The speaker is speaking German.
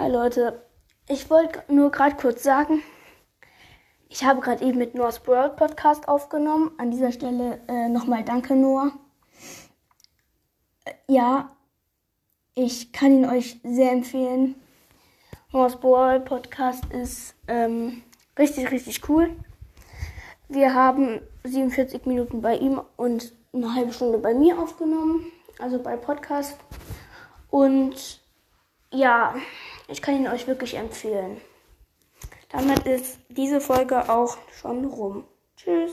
Hi Leute, ich wollte nur gerade kurz sagen, ich habe gerade eben mit Noah's World Podcast aufgenommen. An dieser Stelle äh, nochmal danke Noah. Äh, ja, ich kann ihn euch sehr empfehlen. Noah's World Podcast ist ähm, richtig, richtig cool. Wir haben 47 Minuten bei ihm und eine halbe Stunde bei mir aufgenommen, also bei Podcast. Und ja, ich kann ihn euch wirklich empfehlen. Damit ist diese Folge auch schon rum. Tschüss.